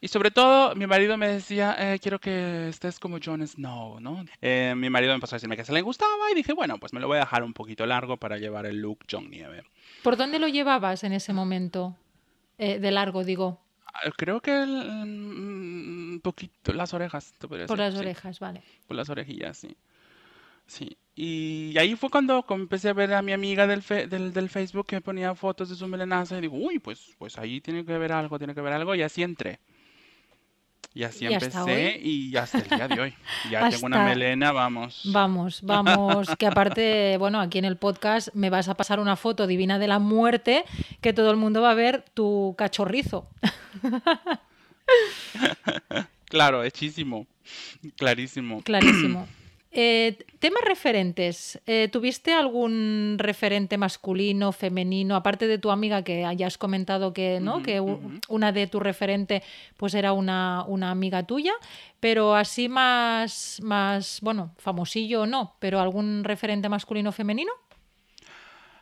Y sobre todo, mi marido me decía, eh, quiero que estés como Jon Snow, ¿no? Eh, mi marido me empezó a decirme que se le gustaba y dije, bueno, pues me lo voy a dejar un poquito largo para llevar el look Jon Nieve. ¿Por dónde lo llevabas en ese momento? Eh, de largo, digo. Ah, creo que un poquito, las orejas. Por las orejas, vale. Por las orejillas, sí. Sí, y ahí fue cuando empecé a ver a mi amiga del, del, del, Facebook que ponía fotos de su melenaza y digo, uy, pues, pues ahí tiene que ver algo, tiene que ver algo, y así entré. Y así empecé y hasta el día de hoy. Ya tengo una melena, vamos. Vamos, vamos, que aparte, bueno, aquí en el podcast me vas a pasar una foto divina de la muerte que todo el mundo va a ver tu cachorrizo. claro, hechísimo. Clarísimo. Clarísimo. Eh, temas referentes. Eh, ¿Tuviste algún referente masculino, femenino, aparte de tu amiga que hayas comentado que, ¿no? que una de tu referente pues era una, una, amiga tuya, pero así más, más, bueno, famosillo o no, pero algún referente masculino o femenino?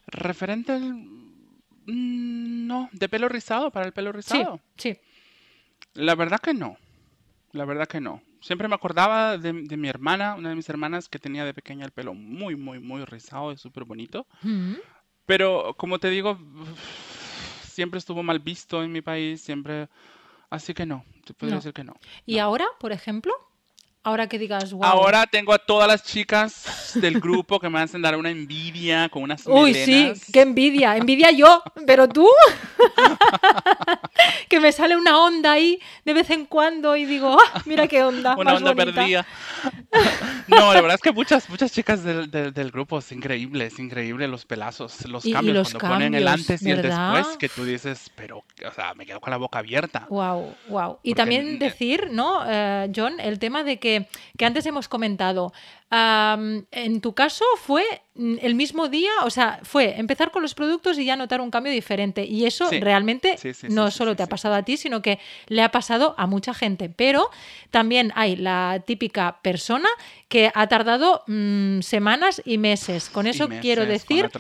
Referente, mm, no, de pelo rizado, para el pelo rizado. Sí, sí. La verdad que no. La verdad que no. Siempre me acordaba de, mi hermana, una de mis hermanas que tenía de pequeña el pelo muy, muy, muy rizado y súper bonito. Mm. Pero como te digo, siempre estuvo mal visto en mi país, siempre... Así que no, te podría decir que no. ¿Y ahora, por ejemplo? Ahora que digas, wow. Ahora tengo a todas las chicas del grupo que me hacen dar una envidia con unas Uy, sí, qué envidia. Envidia yo, pero tú. que me sale una onda ahí de vez en cuando y digo, ah, mira qué onda. una onda perdida. no, la verdad es que muchas, muchas chicas del, del, grupo es increíble, es increíble los pelazos, los cambios, cuando ponen el antes y el después, que tú dices, pero, o sea, me quedo con la boca abierta. Wow, wow. Y también decir, ¿no, eh, John, el tema de que que, antes hemos comentado. en tu caso fue el mismo día, o sea, fue empezar con los productos y ya notar un cambio diferente. Y eso realmente no solo te ha pasado a ti, sino que le ha pasado a mucha gente. Pero también hay la típica persona que ha tardado mm, semanas y meses. Con eso quiero decir...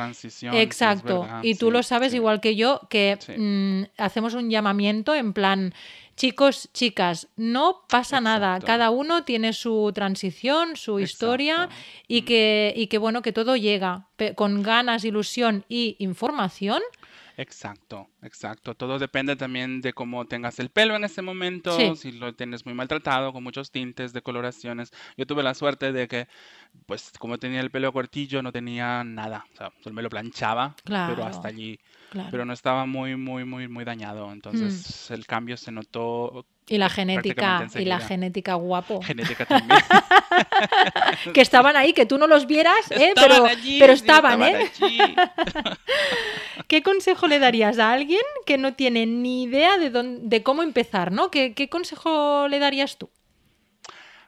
exacto. y tú lo sabes igual que yo, que mm, hacemos un llamamiento en plan Chicos, chicas, no pasa nada. Cada uno tiene su transición, su historia y mm. que, y que bueno, que todo llega con ganas, ilusión y información. Exacto, exacto. Todo depende también de cómo tengas el pelo en ese momento, si lo tienes muy maltratado, con muchos tintes, decoloraciones. Yo tuve la suerte de que, pues, como tenía el pelo cortillo, no tenía nada. O sea, me lo planchaba, pero hasta allí pero no estaba muy, muy, muy, muy dañado. Entonces mm. el cambio se notó. Y la genética, y la genética guapo. Genética también. que estaban ahí, que tú no los vieras, ¿eh? pero, pero estaban, ¿eh? ¿Qué consejo le darías a alguien que no tiene ni idea de, de cómo empezar, ¿no? ¿Qué, ¿Qué consejo le darías tú?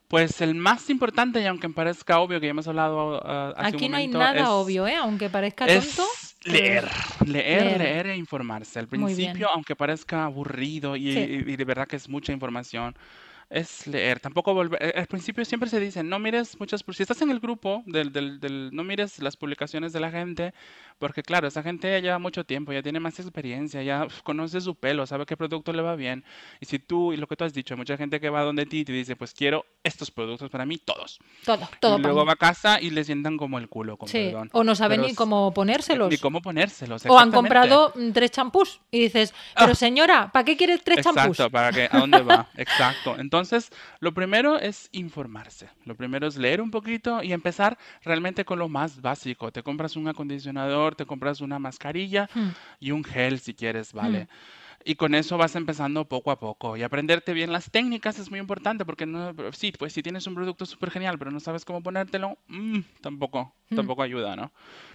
Pues el más importante, y aunque parezca obvio que ya hemos hablado uh, hace Aquí un no hay nada obvio, ¿eh? Aunque parezca tonto. Leer, leer, leer, e informarse. Al principio, aunque parezca aburrido y, y, de verdad que es mucha información, es leer. Tampoco volver. Eh, al principio siempre se dice, no mires muchas. Si estás en el grupo, del, del, del, no mires las publicaciones de la gente, porque claro, esa gente ya lleva mucho tiempo, ya tiene más experiencia, ya conoce su pelo, sabe qué producto le va bien. Y si tú, y lo que tú has dicho, hay mucha gente que va donde ti y te dice, pues quiero estos productos para mí, todos. Todo, todo. Y luego va a casa y le sientan como el culo, con sí. O no saben ni cómo ponérselos. Ni cómo ponérselos. O han comprado tres champús y dices, pero ah. señora, ¿para qué quieres tres champús? Exacto, ¿para qué? ¿A dónde va? Exacto. Entonces, lo primero es informarse. Lo primero es leer un poquito y empezar realmente con lo más básico. Te compras un acondicionador, te compras una mascarilla hmm. y un gel si quieres, ¿vale? Hmm. Y con eso vas empezando poco a poco. Y aprenderte bien las técnicas es muy importante porque no, sí, pues si tienes un producto súper genial pero no sabes cómo ponértelo, mm, tampoco, hmm. tampoco ayuda, ¿no?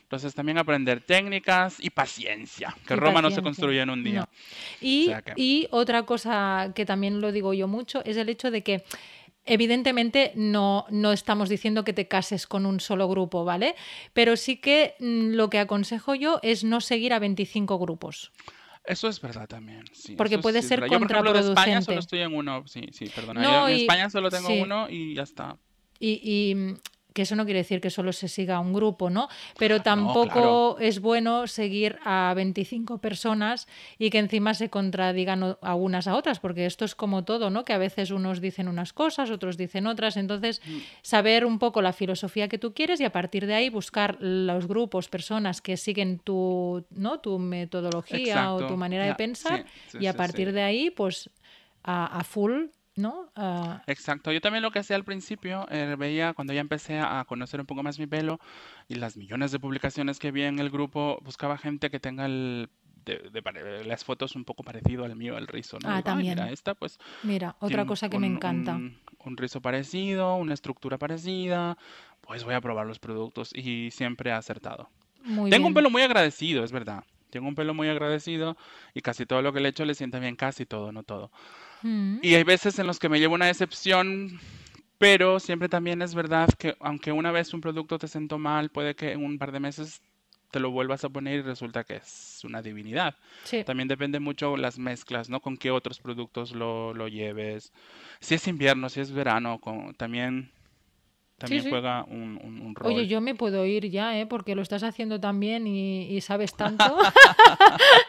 Entonces también aprender técnicas y paciencia, que Roma no se construye en un día. Y, y otra cosa que también lo digo yo mucho es el hecho de que Evidentemente no, no estamos diciendo que te cases con un solo grupo, ¿vale? Pero sí que mm, lo que aconsejo yo es no seguir a 25 grupos. Eso es verdad también. Sí, Porque puede ser contraproducente. Yo, por ejemplo, de España solo estoy en uno. Sí, sí, perdona. en España solo tengo uno y ya está. Y, y, que eso no quiere decir que solo se siga un grupo, ¿no? Pero tampoco es bueno seguir a 25 personas y que encima se contradigan a unas a otras, porque esto es como todo, ¿no? Que a veces unos dicen unas cosas, otros dicen otras, entonces mm. saber un poco la filosofía que tú quieres y a partir de ahí buscar los grupos, personas que siguen tu, ¿no? tu metodología o tu manera de pensar y a partir de ahí, pues a, a full ¿no? Ah, Exacto, yo también lo que hacía al principio, eh, veía cuando ya empecé a conocer un poco más mi pelo y las millones de publicaciones que había en el grupo, buscaba gente que tenga el de, las fotos un poco parecido al mío, el rizo, ¿no? Ah, también. mira, esta pues... Mira, otra cosa que me encanta. Un, rizo parecido, una estructura parecida, pues voy a probar los productos y siempre he acertado. Tengo un pelo muy agradecido, es verdad. Tengo un pelo muy agradecido y casi todo lo que le echo le sienta bien, casi todo, no todo. Mm. Y hay veces en los que me llevo una decepción Pero siempre también es verdad que aunque una vez un producto te sentó mal, puede que en un par de meses te lo vuelvas a poner y resulta que es una divinidad. Sí. También depende mucho las mezclas, ¿no? Con qué otros productos lo, lo lleves. Si es invierno, si es verano, con, también, también sí. juega un, un- un rol. Oye, yo me puedo ir ya, ¿eh? Porque lo estás haciendo tan bien y, y sabes tanto.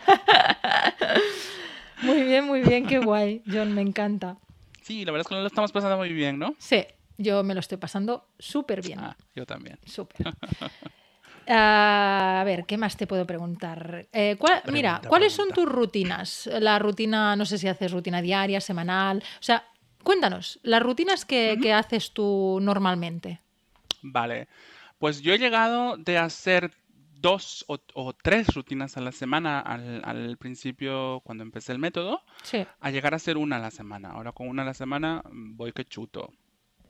muy bien, muy bien, qué guay. John, me encanta. Sí, la verdad es que lo estamos pasando muy bien, ¿no? Sí, yo me lo estoy pasando súper bien. Ah, yo también. Súper. Ah, a ver, ¿qué más te puedo preguntar? Eh, ¿cuál- mira, Pregunta, ¿cuáles son tus rutinas? La rutina, no sé si haces rutina diaria, semanal. O sea, cuéntanos, las rutinas que, que haces tú normalmente. Vale, pues yo he llegado de hacer dos o, o tres rutinas a la semana al, al principio cuando empecé el método, Sí, a llegar a hacer una a la semana. Ahora con una a la semana mm, voy que chuto.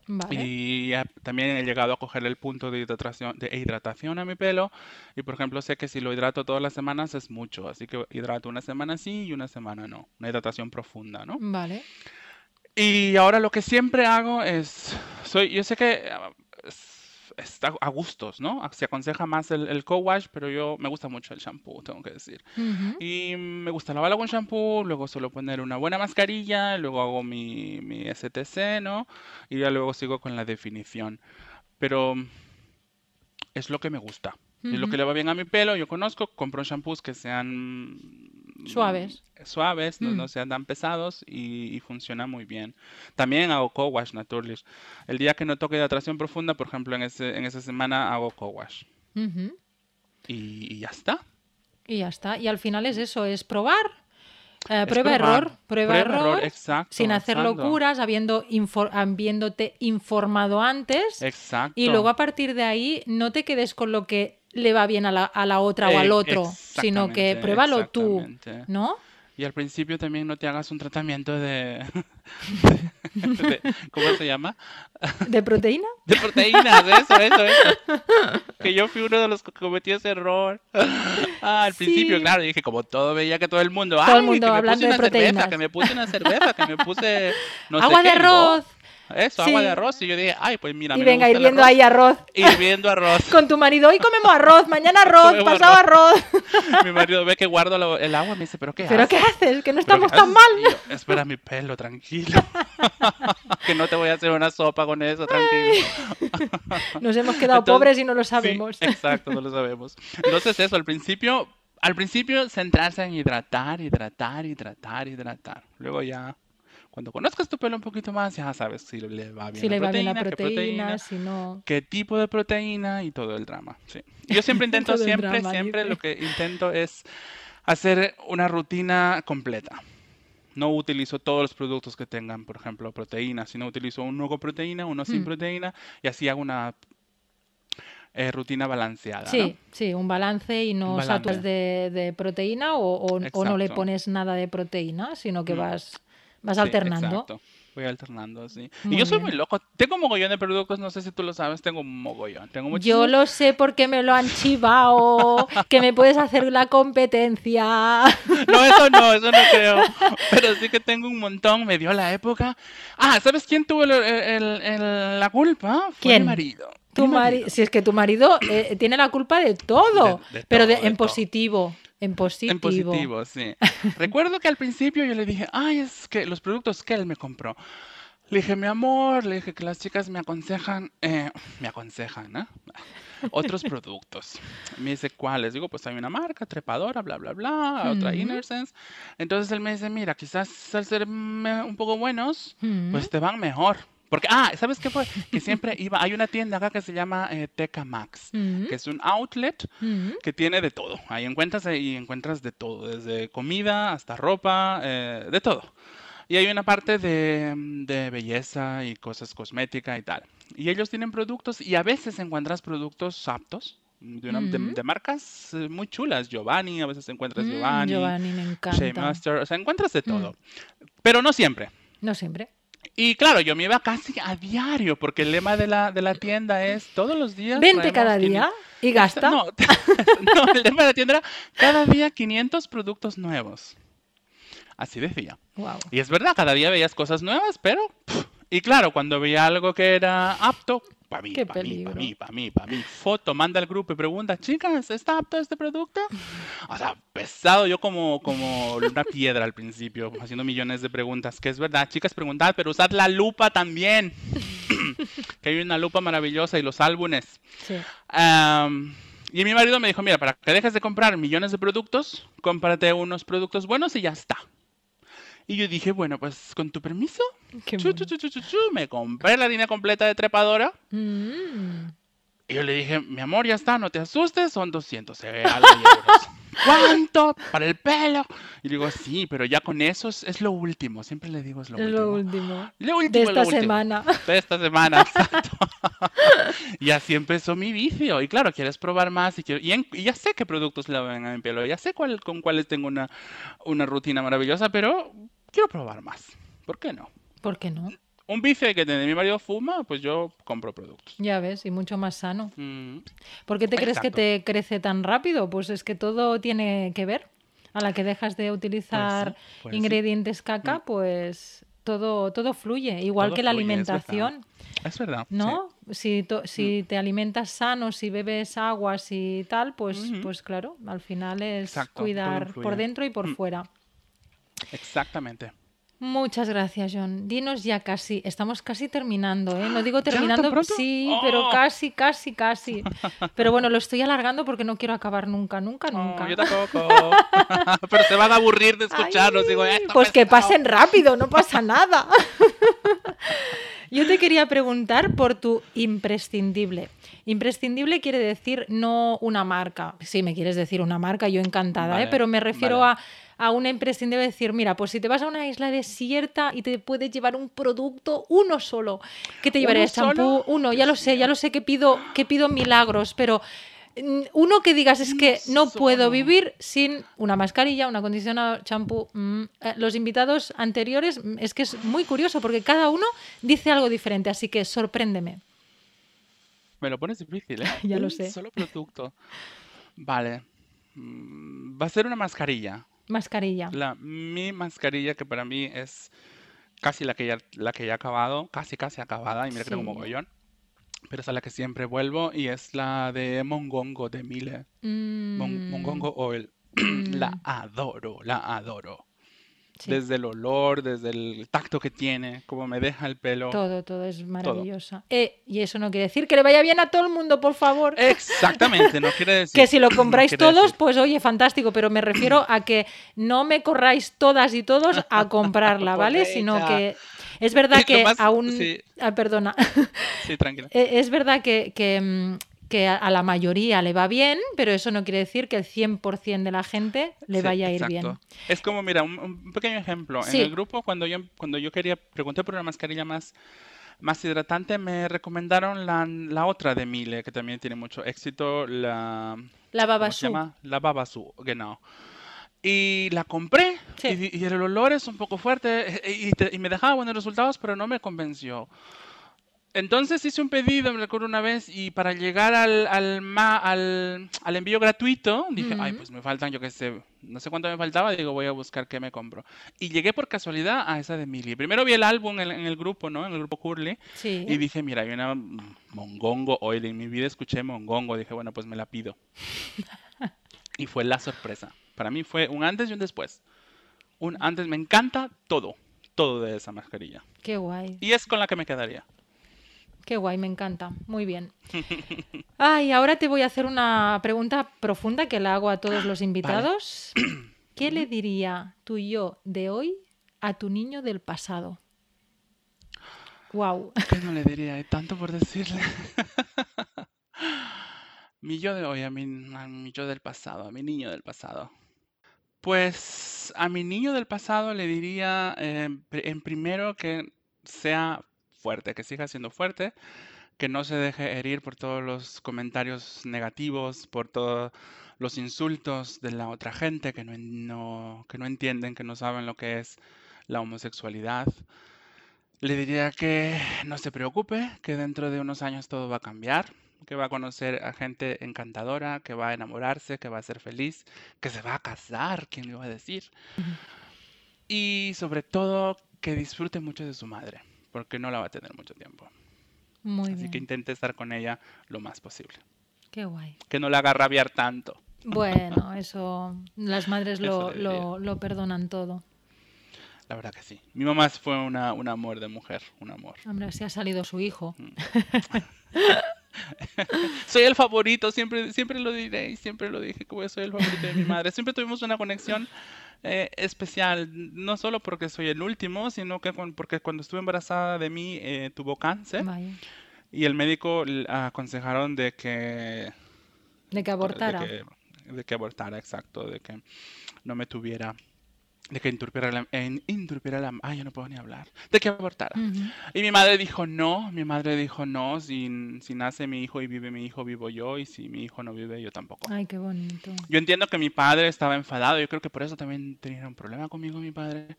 vale. Y también he llegado a coger el punto de hidratación, de hidratación a mi pelo. Y por ejemplo, sé que si lo hidrato todas las semanas es mucho. Así que hidrato una semana sí y una semana no. Una hidratación profunda, ¿no? Vale. Y ahora lo que siempre hago es, soy, yo sé que ah, está a gustos, ¿no? Se aconseja más el, el co-wash, pero yo me gusta mucho el shampoo, tengo que decir. Y me gusta lavarlo con shampoo, luego suelo poner una buena mascarilla, luego hago mi, mi STC, ¿no? Y ya luego sigo con la definición. Pero es lo que me gusta. Es lo que le va bien a mi pelo. Yo conozco, compro shampoos que sean Suaves. suaves, no, Mm. no sean tan pesados y, y funciona muy bien. También hago co-wash naturally. El día que no toque hidratación profunda, por ejemplo, en ese, en esa semana hago co-wash. Y, y ya está. Y ya está. Y al final es eso, es probar. eh, Es prueba probar. error, prueba, Prueba, error, error, exacto, sin hacer exacto. locuras, habiendo infor- habiéndote informado antes Exacto. y luego a partir de ahí no te quedes con lo que le va bien a la, a la otra o al Eh, otro, sino que pruébalo tú. ¿no? Y al principio también no te hagas un tratamiento de, de- de- ¿cómo se llama? ¿De proteína? De proteínas, eso, eso, eso. Que yo fui uno de los que cometió ese error. Ah, al principio, claro, dije, como todo veía que todo el mundo, Todo el mundo hablando de cerveza, proteínas. que me puse una cerveza, que me puse no sé Agua de qué, digo, arroz. Eso, agua Sí. de arroz. Y yo dije, ay, pues mira, Y me venga, gusta hirviendo arroz. ahí arroz. Hirviendo arroz. Con tu marido, hoy comemos arroz, mañana arroz, Comemos pasado arroz. Mi marido ve que guardo lo- el agua y me dice, ¿pero qué ¿Pero haces? qué haces? Que no ¿Pero estamos tan mal. Yo, Espera mi pelo, tranquilo. que no te voy a hacer una sopa con eso, tranquilo. Nos hemos quedado Entonces, pobres y no lo Sí, sabemos. exacto, no lo sabemos. Entonces eso, al principio, al principio centrarse en hidratar, hidratar, hidratar, hidratar. Luego ya, cuando conozcas tu pelo un poquito más, ya sabes si le va bien Si la le va bien proteína, qué proteína, si no. qué tipo de proteína y todo el drama. Sí. Yo siempre intento, siempre, drama, siempre lo que intento es hacer una rutina completa. No utilizo todos los productos que tengan, por ejemplo, proteína, sino utilizo uno con proteína, uno sin Mm. proteína y así hago una eh, rutina balanceada, ¿no? Sí, sí, un balance y no Un saturas balance. de, de proteína o, o- o no le pones nada de proteína, sino que Mm. vas, vas Sí, alternando. exacto. Voy alternando, sí. Muy y yo soy bien. muy loco. Tengo mogollón de productos, no sé si tú lo sabes, tengo un mogollón. Tengo Yo muchísimos. lo sé porque me lo han chivado, que me puedes hacer la competencia. No, eso no, eso no creo. Pero sí que tengo un montón, me dio la época. Ah, ¿sabes quién tuvo el- el- el- la culpa? Fue ¿Quién? mi marido. Tu Mi mari- si es que tu marido eh, tiene la culpa de todo, De- de pero todo, de en todo. En positivo. En positivo, sí. Recuerdo que al principio yo le dije, ay, es que los productos que él me compró. Le dije, mi amor, le dije que las chicas me aconsejan, eh, me aconsejan, ¿no? Otros productos. Me dice, ¿cuáles? Digo, pues hay una marca, trepadora, bla, bla, bla, otra Ujú. Innersense. Entonces él me dice, mira, quizás al ser un poco buenos, Mm. pues te van mejor. Porque, ah, ¿sabes qué fue? Que siempre iba, hay una tienda acá que se llama eh, Teca Max, Mm. que es un outlet Mm. que tiene de todo. Ahí encuentras, ahí encuentras de todo, desde comida hasta ropa, eh, de todo. Y hay una parte de, mm, de belleza y cosas cosméticas y tal. Y ellos tienen productos y a veces encuentras productos aptos. De, una- de- Ujú. de marcas eh, muy chulas, Giovanni, a veces encuentras Mm, Giovanni, Giovanni, me Shea encanta. Master, o sea, encuentras de Mm. todo. Pero no siempre. No siempre. Y claro, yo me iba casi a diario, porque el lema de la, de la tienda es todos los días. Vente cada 500 día y gasta. no, no, el lema de la tienda era cada día 500 productos nuevos. Así decía. Wow. Y es verdad, cada día veías cosas nuevas, pero pff, Y claro, cuando veía algo que era apto, para mí, para mí, para mí, para mí, para mí, foto, manda al grupo y pregunta, chicas, ¿está apto este producto? O sea, pesado, yo como, como una piedra al principio, haciendo millones de preguntas, que es verdad, chicas, preguntad, pero usad la lupa también, que hay una lupa maravillosa y los álbumes. Sí. Y mi marido me dijo, mira, para que dejes de comprar millones de productos, cómprate unos productos buenos y ya está. Y yo dije, bueno, pues con tu permiso, chu, chu, chu, me compré la línea completa de trepadora. Mm. Y yo le dije, mi amor, ya está, no te asustes, son 200 eh, algo de euros. ¿Cuánto? Para el pelo. Y digo, sí, pero ya con eso es, es lo último. Siempre le digo, es lo Es último. lo último. Lo último, De lo esta último. semana. De esta semana, exacto. y así empezó mi vicio. Y claro, quieres probar más y, quiero- y, en- y ya sé qué productos le ven a mi pelo. Ya sé cuál, con cuáles tengo una, una rutina maravillosa, pero quiero probar más. ¿Por qué no? ¿Por qué no? Un vicio que tiene mi marido fuma, pues yo compro productos. Ya ves, y mucho más sano. Mm, ¿Por qué te crees que te crece tan rápido? Pues es que todo tiene que ver. A la que dejas de utilizar pues sí. ingredientes caca, pues todo, todo fluye. Igual Todo que la fluye, es verdad. alimentación, Es verdad. sí. ¿no? Si, to- si te alimentas sano, si bebes aguas y tal, pues, pues claro, al final es Exacto, cuidar por dentro y por Mm. fuera. Exactamente. Muchas gracias, John. Dinos ya casi, estamos casi terminando, ¿eh? No digo ¿Ya tan terminando, sí, pero ¡Oh! casi, casi, casi. Pero bueno, lo estoy alargando porque no quiero acabar nunca, nunca, nunca. yo tampoco. Pero se van a aburrir de escucharnos. Digo, Ay, "Esto pues que pesado". pasen rápido, no pasa nada. Yo te quería preguntar por tu imprescindible. Imprescindible quiere decir no una marca. Si me quieres decir una marca, yo encantada, ¿eh? Pero me refiero vale. a, a una imprescindible decir, mira, pues si te vas a una isla desierta y te puedes llevar un producto, uno solo, ¿qué te solo? Champú, uno, ya lo sé, ya lo sé que pido, que pido milagros, pero mm, uno que digas es que no puedo vivir sin una mascarilla, un acondicionador, champú. mm, eh, Los invitados anteriores mm, es que es muy curioso porque cada uno dice algo diferente, así que sorpréndeme. Me lo pones difícil, ¿eh? Ya lo Un sé. solo producto. Vale. Va a ser una mascarilla. Mascarilla. La, mi mascarilla que para mí es casi la que ya, la que ya he acabado. Casi, casi acabada. Y mira que tengo mogollón. Pero es a la que siempre vuelvo y es la de Mongongo de Miele. Mon- Mm, Mongongo Oil. Mm. La adoro, la adoro. Sí. Desde el olor, desde el tacto que tiene, como me deja el pelo. Todo, todo es maravillosa. Eh, y eso no quiere decir que le vaya bien a todo el mundo, por favor. Exactamente, no quiere decir. Que si lo compráis todos, decir- pues oye, fantástico, pero me refiero a que no me corráis todas y todos a comprarla, ¿vale? Sino que es verdad que más- aún... sí. Ah, perdona. Sí, tranquila. Eh, Es verdad que, que, mm, que a- a la mayoría le va bien, pero eso no quiere decir que el 100% de la gente le Sí, vaya a ir bien. exacto. Es como, mira, un, un pequeño ejemplo. Sí. En el grupo, cuando yo, cuando yo quería, pregunté por una mascarilla más, más hidratante, me recomendaron la, la otra de Miele, que también tiene mucho éxito, la... La ¿Cómo se babasú. llama? La Babasu, genau. Y la compré Sí. y, y el olor es un poco fuerte eh, y, te- y me dejaba buenos resultados, pero no me convenció. Entonces hice un pedido, me recuerdo una vez, y para llegar al, al, ma- al, al envío gratuito, dije, ay, Ujú. pues me faltan, yo qué sé, no sé cuánto me faltaba, digo, voy a buscar qué me compro. Y llegué por casualidad a esa de Mili. Primero vi el álbum en, en el grupo, ¿no? En el grupo Curly, Sí. y dije, mira, hay una Mongongo Oil, en mi vida escuché Mongongo, dije, bueno, pues me la pido. Y fue la sorpresa. Para mí fue un antes y un después. Un antes, me encanta todo, todo de esa mascarilla. Qué guay. Y es con la que me quedaría. Qué guay, me encanta. Muy bien. Ay, ahora te voy a hacer una pregunta profunda que la hago a todos los invitados. ¿Qué le diría tu yo de hoy a tu niño del pasado? Wow. ¿Qué no le diría? Hay tanto por decirle. mi yo de hoy, a mi, a mi yo del pasado, a mi niño del pasado. Pues a mi niño del pasado le diría eh, en primero que sea fuerte, que siga siendo fuerte, que no se deje herir por todos los comentarios negativos, por todos los insultos de la otra gente que no, no- que no entienden, que no saben lo que es la homosexualidad. Le diría que no se preocupe, que dentro de unos años todo va a cambiar, que va a conocer a gente encantadora, que va a enamorarse, que va a ser feliz, que se va a casar, ¿quién le iba a decir? Y sobre todo que disfrute mucho de su madre, porque no la va a tener mucho tiempo. Muy Así que intente estar con ella lo más posible. Qué guay. Que no la haga rabiar tanto. Bueno, eso las madres lo, lo, lo perdonan todo. La verdad que sí. Mi mamá fue una, un amor de mujer, un amor. Hombre, así ha salido su hijo. Soy el favorito, siempre, siempre lo diré y siempre lo dije, que soy el favorito de mi madre. Siempre tuvimos una conexión eh, especial, no solo porque soy el último, sino que con- porque cuando estuve embarazada de mí eh, tuvo cáncer Vaya. y el médico aconsejaron de que, De que abortara. de que, de que abortara, exacto, de que no me tuviera, de que interrumpiera la, en- interrumpiera la, ay, yo no puedo ni hablar, de que abortara. Ujú. Y mi madre dijo no, mi madre dijo no, si, si nace mi hijo y vive mi hijo, vivo yo, y si mi hijo no vive, yo tampoco. Ay, qué bonito. Yo entiendo que mi padre estaba enfadado, yo creo que por eso también tenía un problema conmigo mi padre.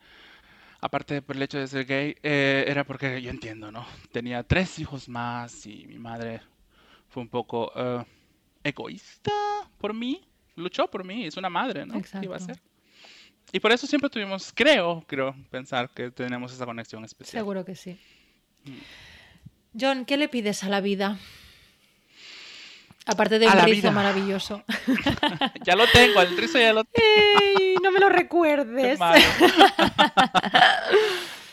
Aparte por el hecho de ser gay, eh, era porque yo entiendo, ¿no? Tenía tres hijos más y mi madre fue un poco eh, egoísta por mí, luchó por mí, es una madre, ¿no? ¿Qué iba a Exacto. Y por eso siempre tuvimos, creo, creo pensar que tenemos esa conexión especial. Seguro que sí. Mm. John, ¿qué le pides a la vida? Aparte de A un rizo maravilloso. Ya lo tengo, el rizo ya lo ¡Ey! No me lo recuerdes.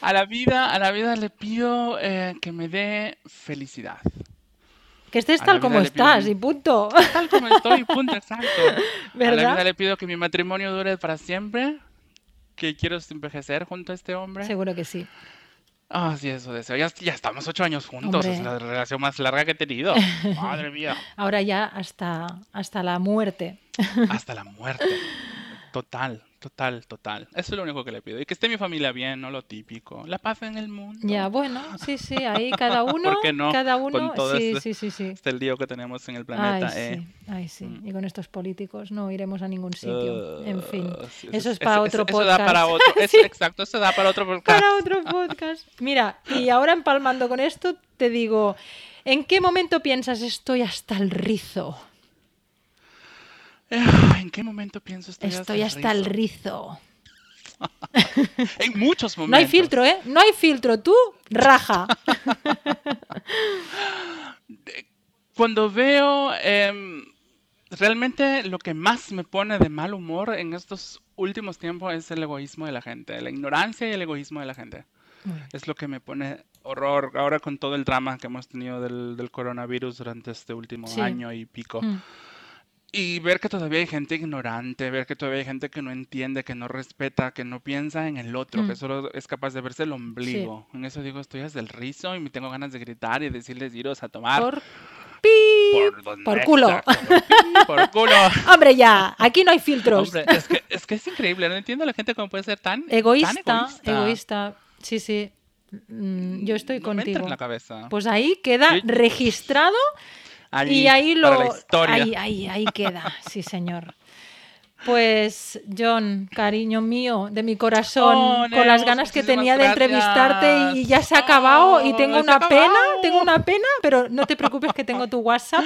A la vida, a la vida le pido eh, que me dé felicidad. Que estés A tal como pido estás un- y punto. Tal como estoy, punto exacto. A la vida le pido que mi matrimonio dure para siempre, que quiero envejecer junto a este hombre. Seguro que sí. Ah, sí, eso deseo. Ya, ya estamos ocho años juntos, es la relación más larga que he tenido. Madre mía, Ahora ya hasta, hasta la muerte. hasta la muerte. Total, total, total. Eso es lo único que le pido. Y que esté mi familia bien, no lo típico. La paz en el mundo. Ya, bueno, sí, sí, ahí cada uno, qué no? cada Con uno, todo sí, este- sí, sí, sí. Este el lío que tenemos en el Ay, planeta. sí, eh. ay, sí. Mm. Y con estos políticos no iremos a ningún sitio. En fin, Ah, sí, eso es para otro Eso da podcast. para otro, eso- Sí. exacto, eso da para otro podcast. para otro podcast. Mira, y ahora empalmando con esto, te digo, ¿en qué momento piensas estoy hasta el rizo? ¿En qué momento pienso estoy, Estoy hasta el rizo? En muchos momentos. No hay filtro, ¿eh? No hay filtro. Tú, raja. Cuando veo em, realmente lo que más me pone de mal humor en estos últimos tiempos es el egoísmo de la gente, la ignorancia y el egoísmo de la gente. Es lo que me pone horror ahora con todo el drama que hemos tenido del, del coronavirus durante este último Sí. año y pico. Mm. Y ver que todavía hay gente ignorante, ver que todavía hay gente que no entiende, que no respeta, que no piensa en el otro, que Mm. solo es capaz de verse el ombligo. En eso digo, estoy hasta el rizo y me tengo ganas de gritar y decirles iros a tomar Por pi. por, por culo. exacto, por, pi, por culo. Hombre, ya, aquí no hay filtros. Hombre, es que, es que es increíble, no entiendo a la gente cómo puede ser tan egoísta, tan egoísta, egoísta. Sí, sí. Mm, Yo estoy No me entra contigo. en la cabeza. Pues ahí queda Yo- registrado Allí, y ahí lo. para la historia. Ahí, ahí, ahí queda, sí, señor. Pues, John, cariño mío, de mi corazón, Oh, con las ganas que tenía de entrevistarte y, y ya se ha acabado y Oh, tengo se ha una pena, tengo una pena, pero no te preocupes que tengo tu WhatsApp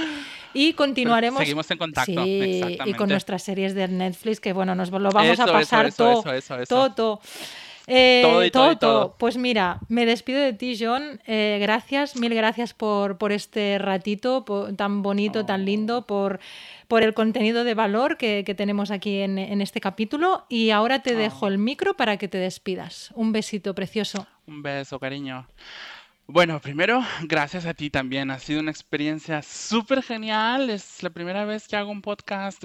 y continuaremos. seguimos en contacto, Sí, y con nuestras series de Netflix, que bueno, nos lo vamos Eso, a pasar eso, eso, todo, todo. Eh, Todo y todo. Pues mira, me despido de ti, John. Eh, gracias, mil gracias por, por este ratito po- tan bonito, tan lindo, por, por el contenido de valor que, que tenemos aquí en, en este capítulo. Y ahora te dejo Oh. el micro para que te despidas. Un besito precioso. Un beso, cariño. Bueno, primero, gracias a ti también. Ha sido una experiencia súper genial. Es la primera vez que hago un podcast.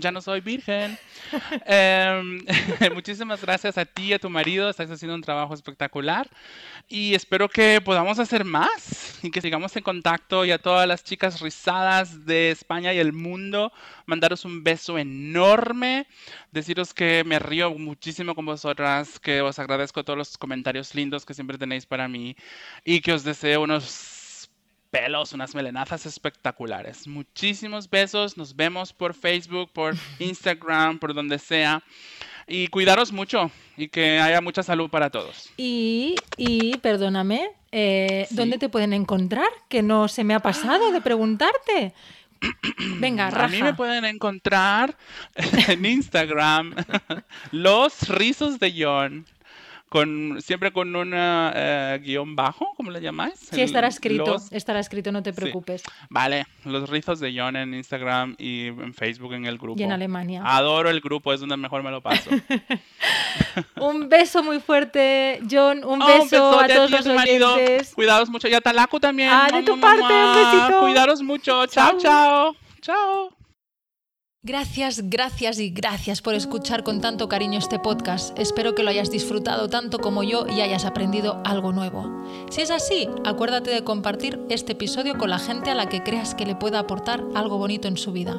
Ya no soy virgen. Em, muchísimas gracias a ti y a tu marido. Estás haciendo un trabajo espectacular. Y espero que podamos hacer más y que sigamos en contacto. Y a todas las chicas rizadas de España y el mundo, mandaros un beso enorme. Deciros que me río muchísimo con vosotras, que os agradezco todos los comentarios lindos que siempre tenéis para mí y que os deseo unos pelos, unas melenazas espectaculares. Muchísimos besos, nos vemos por Facebook, por Instagram, por donde sea. Y cuidaros mucho y que haya mucha salud para todos. Y, y perdóname, eh, Sí. ¿dónde te pueden encontrar? Que no se me ha pasado de preguntarte. Venga, raja. A mí me pueden encontrar en Instagram los rizos de John con, siempre con un eh, guion bajo, ¿cómo le llamáis? Sí, estará escrito, estará escrito, no te preocupes. Vale, los rizos de John en Instagram y en Facebook en el grupo. Y en Alemania. Adoro el grupo, es donde mejor me lo paso. un beso muy fuerte, John, un beso, un beso a todos los oyentes. Cuidados mucho, y a Talaku también. Ah, de tu parte, un besito. Cuidaros mucho, chao, chao. chao. Gracias, gracias y gracias por escuchar con tanto cariño este podcast. Espero que lo hayas disfrutado tanto como yo y hayas aprendido algo nuevo. Si es así, acuérdate de compartir este episodio con la gente a la que creas que le pueda aportar algo bonito en su vida.